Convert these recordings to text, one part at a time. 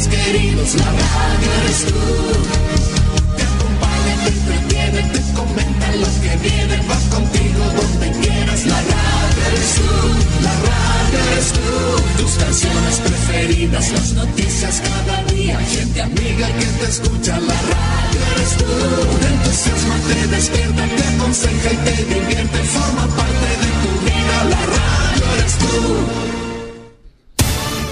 más queridos, la radio eres tú.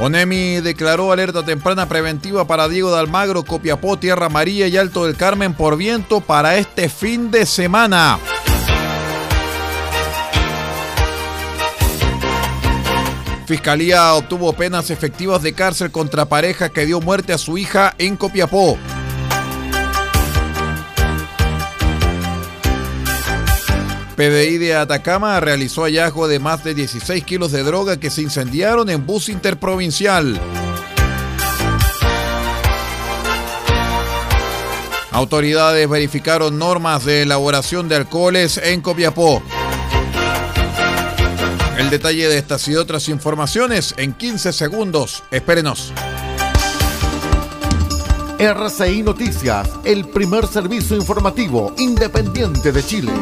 ONEMI declaró alerta temprana preventiva para Diego de Almagro, Copiapó, Tierra María y Alto del Carmen por viento para este fin de semana. Fiscalía obtuvo penas efectivas de cárcel contra pareja que dio muerte a su hija en Copiapó. PDI de Atacama realizó hallazgo de más de 16 kilos de droga que se incendiaron en bus interprovincial. Autoridades verificaron normas de elaboración de alcoholes en Copiapó. El detalle de estas y otras informaciones en 15 segundos. Espérenos. RCI Noticias, el primer servicio informativo independiente de Chile.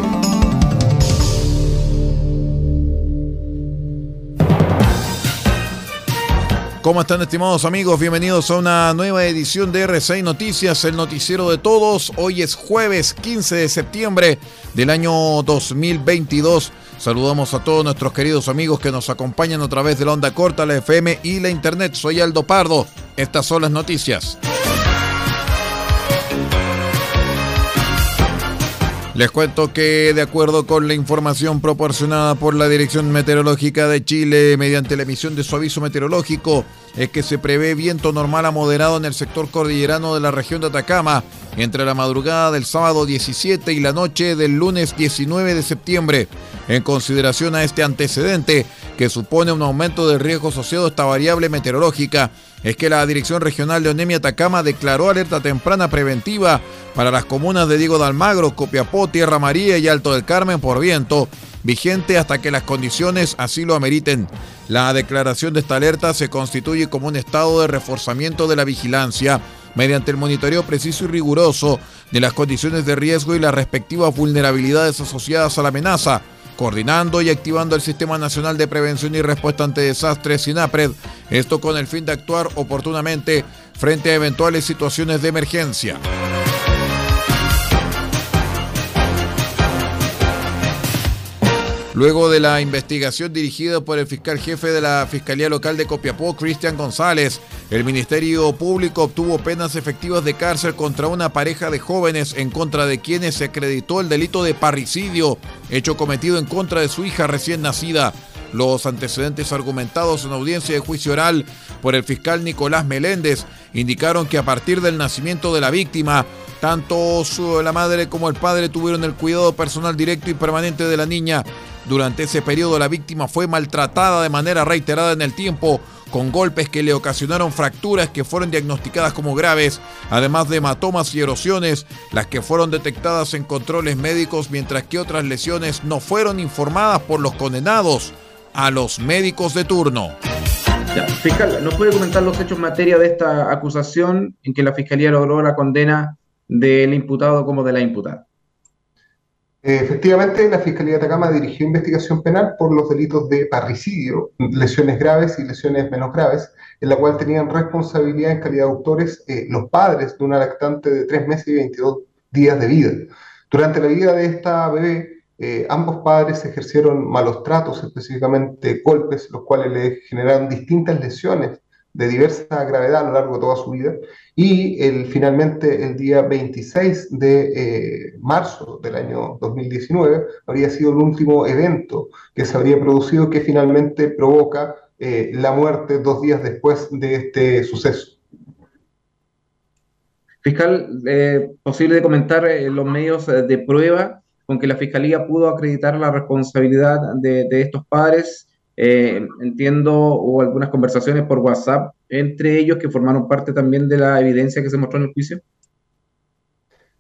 ¿Cómo están estimados amigos? Bienvenidos a una nueva edición de R6 Noticias, el noticiero de todos. Hoy es jueves 15 de septiembre del año 2022. Saludamos a todos nuestros queridos amigos que nos acompañan a través de la onda corta, la FM y la internet. Soy Aldo Pardo. Estas son las noticias. Les cuento que de acuerdo con la información proporcionada por la Dirección Meteorológica de Chile mediante la emisión de su aviso meteorológico, es que se prevé viento normal a moderado en el sector cordillerano de la región de Atacama entre la madrugada del sábado 17 y la noche del lunes 19 de septiembre. En consideración a este antecedente, que supone un aumento de riesgo asociado a esta variable meteorológica, es que la Dirección Regional de Onemia Atacama declaró alerta temprana preventiva para las comunas de Diego de Almagro, Copiapó, Tierra María y Alto del Carmen por viento, vigente hasta que las condiciones así lo ameriten. La declaración de esta alerta se constituye como un estado de reforzamiento de la vigilancia mediante el monitoreo preciso y riguroso de las condiciones de riesgo y las respectivas vulnerabilidades asociadas a la amenaza, coordinando y activando el Sistema Nacional de Prevención y Respuesta ante Desastres SINAPRED, esto con el fin de actuar oportunamente frente a eventuales situaciones de emergencia. Luego de la investigación dirigida por el fiscal jefe de la Fiscalía Local de Copiapó, Cristian González, el Ministerio Público obtuvo penas efectivas de cárcel contra una pareja de jóvenes en contra de quienes se acreditó el delito de parricidio, hecho cometido en contra de su hija recién nacida. Los antecedentes argumentados en audiencia de juicio oral por el fiscal Nicolás Meléndez indicaron que a partir del nacimiento de la víctima, tanto la madre como el padre tuvieron el cuidado personal directo y permanente de la niña, durante ese periodo la víctima fue maltratada de manera reiterada en el tiempo, con golpes que le ocasionaron fracturas que fueron diagnosticadas como graves, además de hematomas y erosiones, las que fueron detectadas en controles médicos, mientras que otras lesiones no fueron informadas por los condenados a los médicos de turno. fiscal, ¿nos puede comentar los hechos en materia de esta acusación en que la Fiscalía logró la condena del imputado como de la imputada? Efectivamente, la Fiscalía de Atacama dirigió investigación penal por los delitos de parricidio, lesiones graves y lesiones menos graves, en la cual tenían responsabilidad en calidad de autores eh, los padres de una lactante de 3 meses y 22 días de vida. Durante la vida de esta bebé, eh, ambos padres ejercieron malos tratos, específicamente golpes, los cuales le generaron distintas lesiones de diversa gravedad a lo largo de toda su vida. Y el, finalmente, el día 26 de eh, marzo del año 2019, habría sido el último evento que se habría producido que finalmente provoca eh, la muerte dos días después de este suceso. Fiscal, eh, posible de comentar los medios de prueba con que la Fiscalía pudo acreditar la responsabilidad de, estos padres eh, entiendo, hubo algunas conversaciones por WhatsApp entre ellos que formaron parte también de la evidencia que se mostró en el juicio.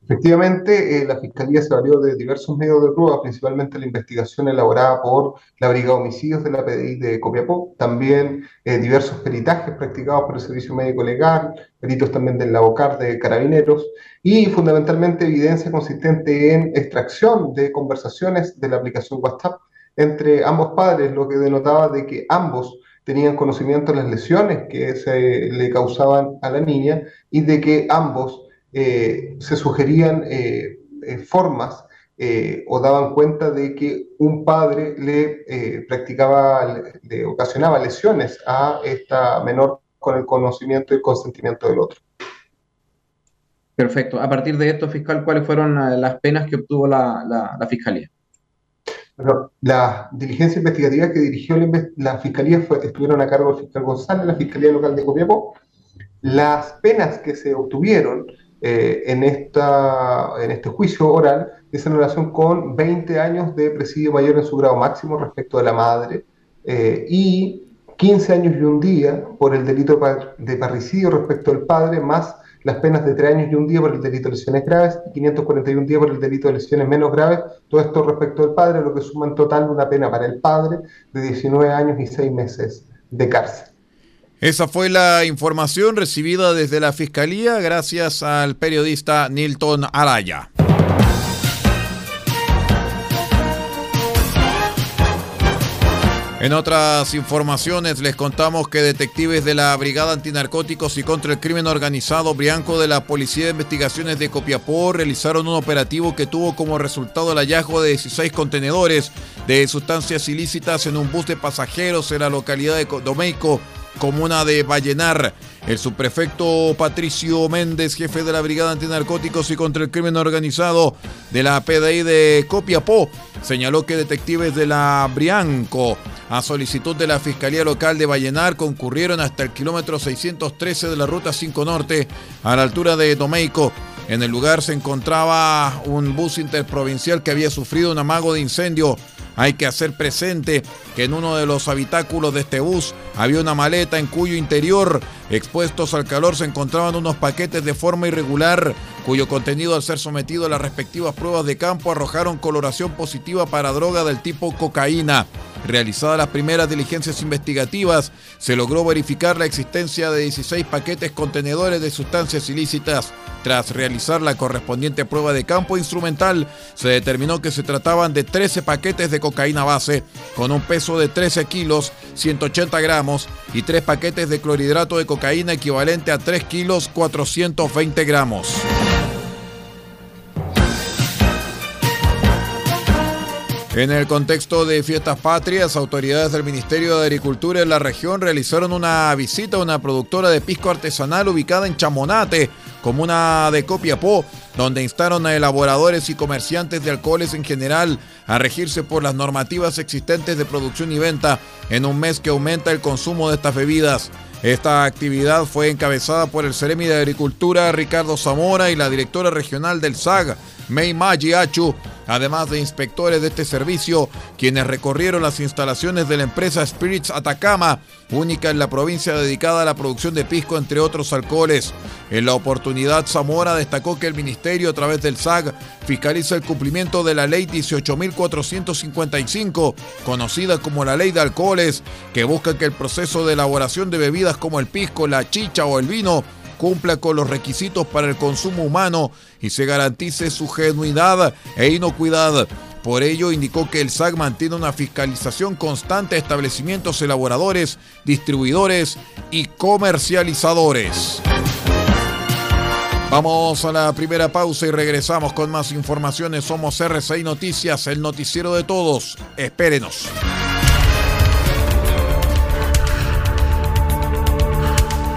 Efectivamente, eh, la Fiscalía se valió de diversos medios de prueba, principalmente la investigación elaborada por la Brigada de Homicidios de la PDI de Copiapó, también eh, diversos peritajes practicados por el Servicio Médico Legal, peritos también del Labocar de Carabineros y fundamentalmente evidencia consistente en extracción de conversaciones de la aplicación WhatsApp entre ambos padres, lo que denotaba de que ambos tenían conocimiento de las lesiones que se le causaban a la niña y de que ambos eh, se sugerían eh, eh, formas o daban cuenta de que un padre le practicaba, le ocasionaba lesiones a esta menor con el conocimiento y el consentimiento del otro. Perfecto. A partir de esto, fiscal, ¿cuáles fueron las penas que obtuvo la fiscalía? Bueno, la diligencia investigativa que dirigió la, Fiscalía fue, estuvieron a cargo del fiscal González, la Fiscalía Local de Copiapó. Las penas que se obtuvieron eh, en, esta, en este juicio oral es en relación con 20 años de presidio mayor en su grado máximo respecto de la madre eh, y 15 años y un día por el delito de parricidio respecto del padre, más las penas de tres años y un día por el delito de lesiones graves y 541 días por el delito de lesiones menos graves. Todo esto respecto al padre, lo que suma en total una pena para el padre de 19 años y 6 meses de cárcel. Esa fue la información recibida desde la Fiscalía gracias al periodista Nilton Araya. En otras informaciones les contamos que detectives de la Brigada Antinarcóticos y contra el Crimen Organizado Brianco de la Policía de Investigaciones de Copiapó realizaron un operativo que tuvo como resultado el hallazgo de 16 contenedores de sustancias ilícitas en un bus de pasajeros en la localidad de Domeico, comuna de Vallenar. El subprefecto Patricio Méndez, jefe de la Brigada Antinarcóticos y contra el Crimen Organizado de la PDI de Copiapó, señaló que detectives de la Brianco, a solicitud de la Fiscalía Local de Vallenar, concurrieron hasta el kilómetro 613 de la Ruta 5 Norte, a la altura de Domeico. En el lugar se encontraba un bus interprovincial que había sufrido un amago de incendio hay que hacer presente que en uno de los habitáculos de este bus había una maleta en cuyo interior, expuestos al calor, se encontraban unos paquetes de forma irregular, cuyo contenido al ser sometido a las respectivas pruebas de campo arrojaron coloración positiva para droga del tipo cocaína. Realizadas las primeras diligencias investigativas, se logró verificar la existencia de 16 paquetes contenedores de sustancias ilícitas. Tras realizar la correspondiente prueba de campo instrumental, se determinó que se trataban de 13 paquetes de cocaína base con un peso de 13 kilos, 180 gramos y 3 paquetes de clorhidrato de cocaína equivalente a 3 kilos, 420 gramos. En el contexto de fiestas patrias, autoridades del Ministerio de Agricultura en la región realizaron una visita a una productora de pisco artesanal ubicada en Chamonate, comuna de Copiapó, donde instaron a elaboradores y comerciantes de alcoholes en general a regirse por las normativas existentes de producción y venta en un mes que aumenta el consumo de estas bebidas. Esta actividad fue encabezada por el Ceremi de Agricultura Ricardo Zamora y la directora regional del SAG, May Maggi además de inspectores de este servicio, quienes recorrieron las instalaciones de la empresa Spirits Atacama, única en la provincia dedicada a la producción de pisco, entre otros alcoholes. En la oportunidad, Zamora destacó que el ministerio, a través del SAG, fiscaliza el cumplimiento de la ley 18.455, conocida como la ley de alcoholes, que busca que el proceso de elaboración de bebidas como el pisco, la chicha o el vino cumpla con los requisitos para el consumo humano y se garantice su genuidad e inocuidad. Por ello, indicó que el SAC mantiene una fiscalización constante a establecimientos elaboradores, distribuidores y comercializadores. Vamos a la primera pausa y regresamos con más informaciones. Somos RCI Noticias, el noticiero de todos. Espérenos.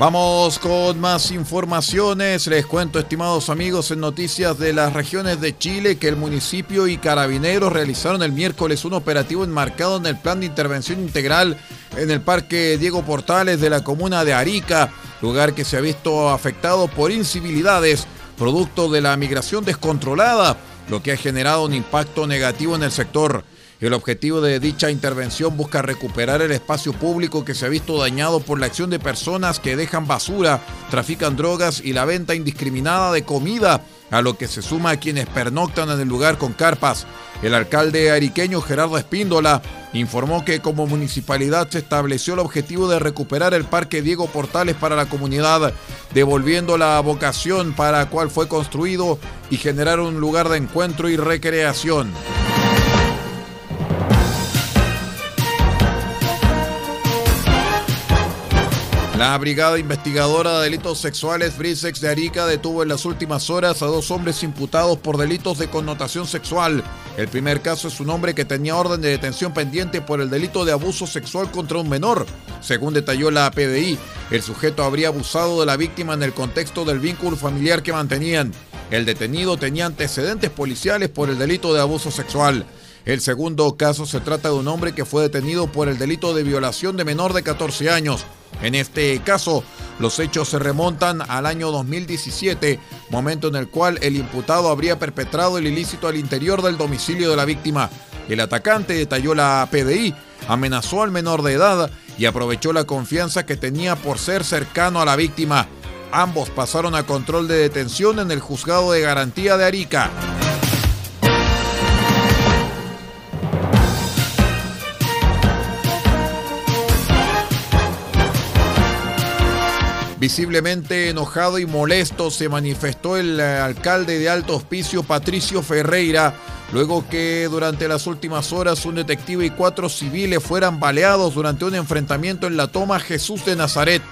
Vamos con más informaciones. Les cuento, estimados amigos, en noticias de las regiones de Chile que el municipio y carabineros realizaron el miércoles un operativo enmarcado en el plan de intervención integral en el Parque Diego Portales de la comuna de Arica, lugar que se ha visto afectado por incivilidades producto de la migración descontrolada, lo que ha generado un impacto negativo en el sector. El objetivo de dicha intervención busca recuperar el espacio público que se ha visto dañado por la acción de personas que dejan basura, trafican drogas y la venta indiscriminada de comida, a lo que se suma a quienes pernoctan en el lugar con carpas. El alcalde ariqueño Gerardo Espíndola informó que como municipalidad se estableció el objetivo de recuperar el Parque Diego Portales para la comunidad, devolviendo la vocación para la cual fue construido y generar un lugar de encuentro y recreación. La Brigada Investigadora de Delitos Sexuales Brisex de Arica detuvo en las últimas horas a dos hombres imputados por delitos de connotación sexual. El primer caso es un hombre que tenía orden de detención pendiente por el delito de abuso sexual contra un menor. Según detalló la PDI, el sujeto habría abusado de la víctima en el contexto del vínculo familiar que mantenían. El detenido tenía antecedentes policiales por el delito de abuso sexual. El segundo caso se trata de un hombre que fue detenido por el delito de violación de menor de 14 años. En este caso, los hechos se remontan al año 2017, momento en el cual el imputado habría perpetrado el ilícito al interior del domicilio de la víctima. El atacante, detalló la PDI, amenazó al menor de edad y aprovechó la confianza que tenía por ser cercano a la víctima. Ambos pasaron a control de detención en el juzgado de garantía de Arica. Visiblemente enojado y molesto se manifestó el eh, alcalde de Alto Hospicio, Patricio Ferreira, luego que durante las últimas horas un detective y cuatro civiles fueran baleados durante un enfrentamiento en la toma Jesús de Nazaret.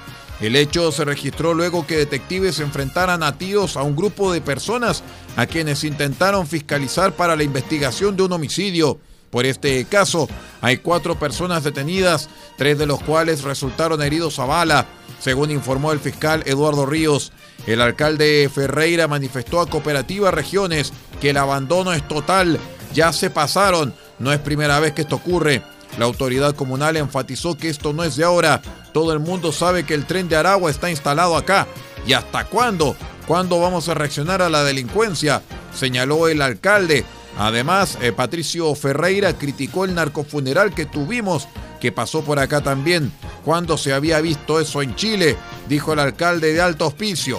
El hecho se registró luego que detectives enfrentaran a tiros a un grupo de personas a quienes intentaron fiscalizar para la investigación de un homicidio. Por este caso, hay cuatro personas detenidas, tres de los cuales resultaron heridos a bala. Según informó el fiscal Eduardo Ríos, el alcalde Ferreira manifestó a Cooperativa Regiones que el abandono es total, ya se pasaron, no es primera vez que esto ocurre. La autoridad comunal enfatizó que esto no es de ahora, todo el mundo sabe que el tren de Aragua está instalado acá. ¿Y hasta cuándo? ¿Cuándo vamos a reaccionar a la delincuencia? Señaló el alcalde. Además, eh, Patricio Ferreira criticó el narcofuneral que tuvimos, que pasó por acá también. ¿Cuándo se había visto eso en Chile? Dijo el alcalde de Alto Hospicio.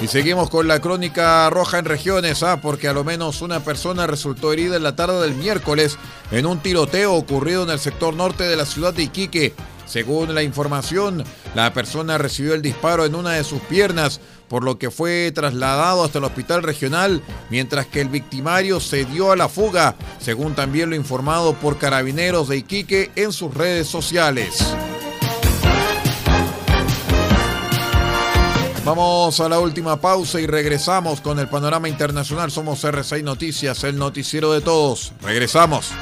Y seguimos con la crónica roja en regiones, ¿ah? porque a lo menos una persona resultó herida en la tarde del miércoles en un tiroteo ocurrido en el sector norte de la ciudad de Iquique. Según la información, la persona recibió el disparo en una de sus piernas, por lo que fue trasladado hasta el hospital regional, mientras que el victimario se dio a la fuga, según también lo informado por carabineros de Iquique en sus redes sociales. Vamos a la última pausa y regresamos con el panorama internacional. Somos R6 Noticias, el noticiero de todos. Regresamos.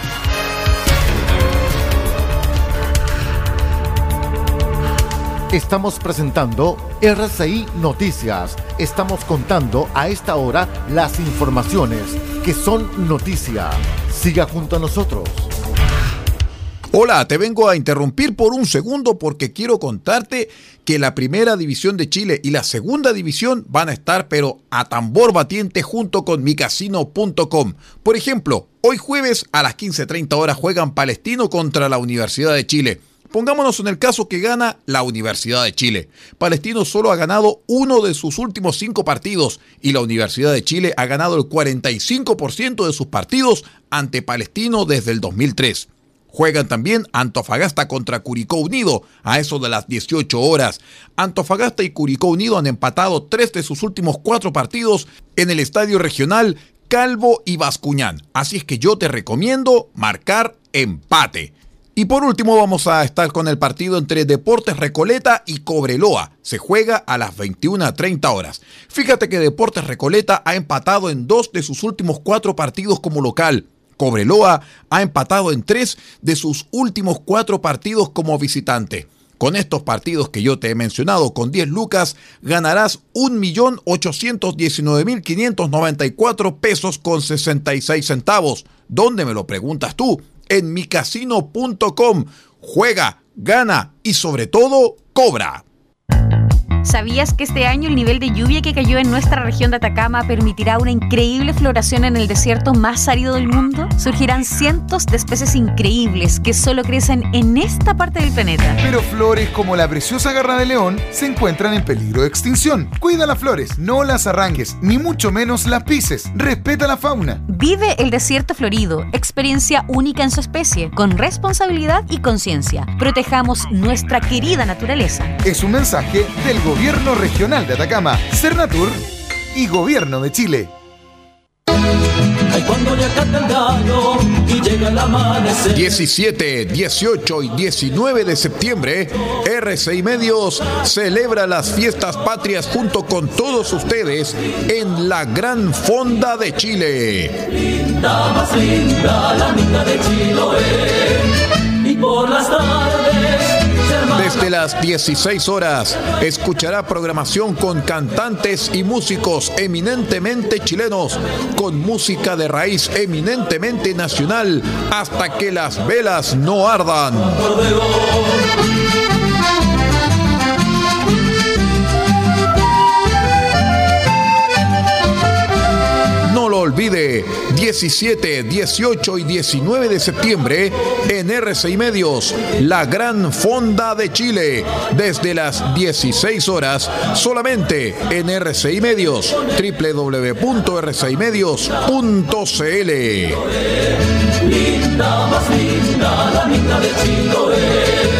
Estamos presentando RCI Noticias. Estamos contando a esta hora las informaciones que son noticia. Siga junto a nosotros. Hola, te vengo a interrumpir por un segundo porque quiero contarte que la primera división de Chile y la segunda división van a estar pero a tambor batiente junto con micasino.com. Por ejemplo, hoy jueves a las 15.30 horas juegan Palestino contra la Universidad de Chile. Pongámonos en el caso que gana la Universidad de Chile. Palestino solo ha ganado uno de sus últimos cinco partidos y la Universidad de Chile ha ganado el 45% de sus partidos ante Palestino desde el 2003. Juegan también Antofagasta contra Curicó Unido a eso de las 18 horas. Antofagasta y Curicó Unido han empatado tres de sus últimos cuatro partidos en el estadio regional Calvo y Bascuñán. Así es que yo te recomiendo marcar empate. Y por último vamos a estar con el partido entre Deportes Recoleta y Cobreloa. Se juega a las 21.30 horas. Fíjate que Deportes Recoleta ha empatado en dos de sus últimos cuatro partidos como local. Cobreloa ha empatado en tres de sus últimos cuatro partidos como visitante. Con estos partidos que yo te he mencionado, con 10 lucas, ganarás 1.819.594 pesos con 66 centavos. ¿Dónde me lo preguntas tú? En micasino.com. Juega, gana y sobre todo, cobra. ¿Sabías que este año el nivel de lluvia que cayó en nuestra región de Atacama permitirá una increíble floración en el desierto más árido del mundo? Surgirán cientos de especies increíbles que solo crecen en esta parte del planeta. Pero flores como la preciosa garra de león se encuentran en peligro de extinción. Cuida las flores, no las arranques, ni mucho menos las pises. Respeta la fauna. Vive el desierto florido, experiencia única en su especie, con responsabilidad y conciencia. Protejamos nuestra querida naturaleza. Es un mensaje del Gobierno Regional de Atacama, Cernatur y Gobierno de Chile. Ay, cuando le acata el gallo y llega 17, 18 y 19 de septiembre, RCI Medios celebra las fiestas patrias junto con todos ustedes en la Gran Fonda de Chile. Linda, más linda, la linda de Chiloé. Y por las tardes desde las 16 horas escuchará programación con cantantes y músicos eminentemente chilenos, con música de raíz eminentemente nacional, hasta que las velas no ardan. Olvide, 17, 18 y 19 de septiembre en RCI Medios, la Gran Fonda de Chile, desde las 16 horas, solamente en RCI Medios, www.rcimedios.cl. Linda, más linda, la linda de Chile,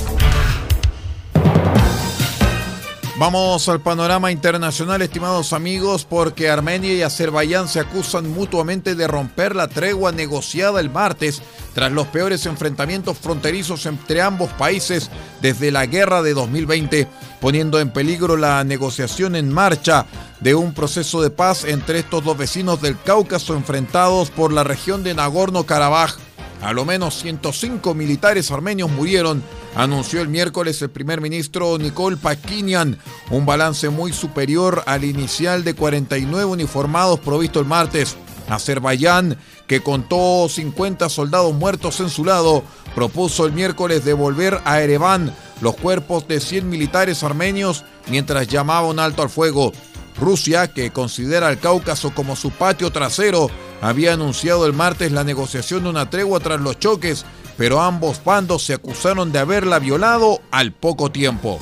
Vamos al panorama internacional, estimados amigos, porque Armenia y Azerbaiyán se acusan mutuamente de romper la tregua negociada el martes tras los peores enfrentamientos fronterizos entre ambos países desde la guerra de 2020, poniendo en peligro la negociación en marcha de un proceso de paz entre estos dos vecinos del Cáucaso enfrentados por la región de Nagorno-Karabaj. A lo menos 105 militares armenios murieron, anunció el miércoles el primer ministro Nicole Pakinian, un balance muy superior al inicial de 49 uniformados provisto el martes. Azerbaiyán, que contó 50 soldados muertos en su lado, propuso el miércoles devolver a Ereván los cuerpos de 100 militares armenios mientras llamaba un alto al fuego. Rusia, que considera el Cáucaso como su patio trasero, había anunciado el martes la negociación de una tregua tras los choques, pero ambos bandos se acusaron de haberla violado al poco tiempo.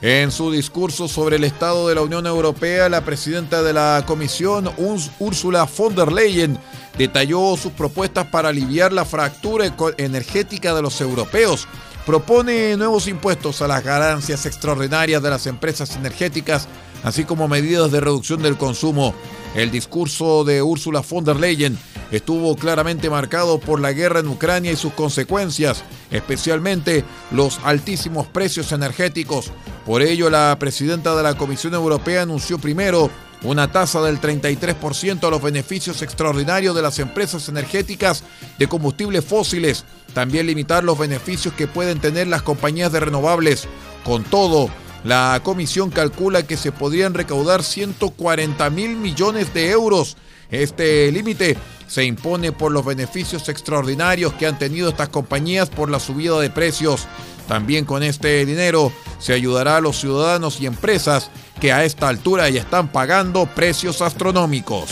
En su discurso sobre el estado de la Unión Europea, la presidenta de la Comisión, Ursula von der Leyen, detalló sus propuestas para aliviar la fractura energética de los europeos. Propone nuevos impuestos a las ganancias extraordinarias de las empresas energéticas, así como medidas de reducción del consumo. El discurso de Ursula von der Leyen estuvo claramente marcado por la guerra en Ucrania y sus consecuencias, especialmente los altísimos precios energéticos. Por ello, la presidenta de la Comisión Europea anunció primero una tasa del 33% a los beneficios extraordinarios de las empresas energéticas de combustibles fósiles, también limitar los beneficios que pueden tener las compañías de renovables. Con todo, la comisión calcula que se podrían recaudar 140 mil millones de euros. Este límite se impone por los beneficios extraordinarios que han tenido estas compañías por la subida de precios. También con este dinero se ayudará a los ciudadanos y empresas que a esta altura ya están pagando precios astronómicos.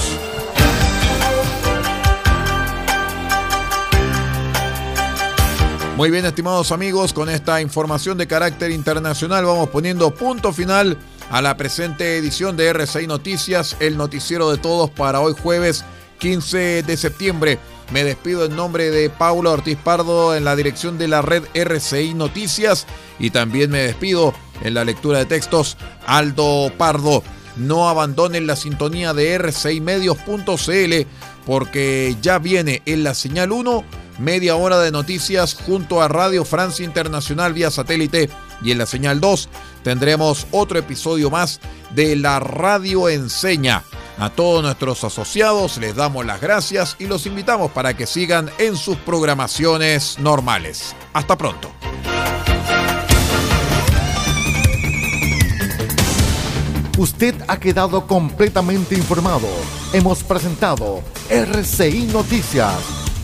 Muy bien, estimados amigos, con esta información de carácter internacional vamos poniendo punto final a la presente edición de RCI Noticias, el noticiero de todos para hoy jueves 15 de septiembre. Me despido en nombre de Paula Ortiz Pardo en la dirección de la red RCI Noticias y también me despido en la lectura de textos Aldo Pardo. No abandonen la sintonía de rcimedios.cl porque ya viene en la señal 1 media hora de noticias junto a Radio Francia Internacional vía satélite y en la señal 2 tendremos otro episodio más de la Radio Enseña. A todos nuestros asociados les damos las gracias y los invitamos para que sigan en sus programaciones normales. Hasta pronto. Usted ha quedado completamente informado. Hemos presentado RCI Noticias,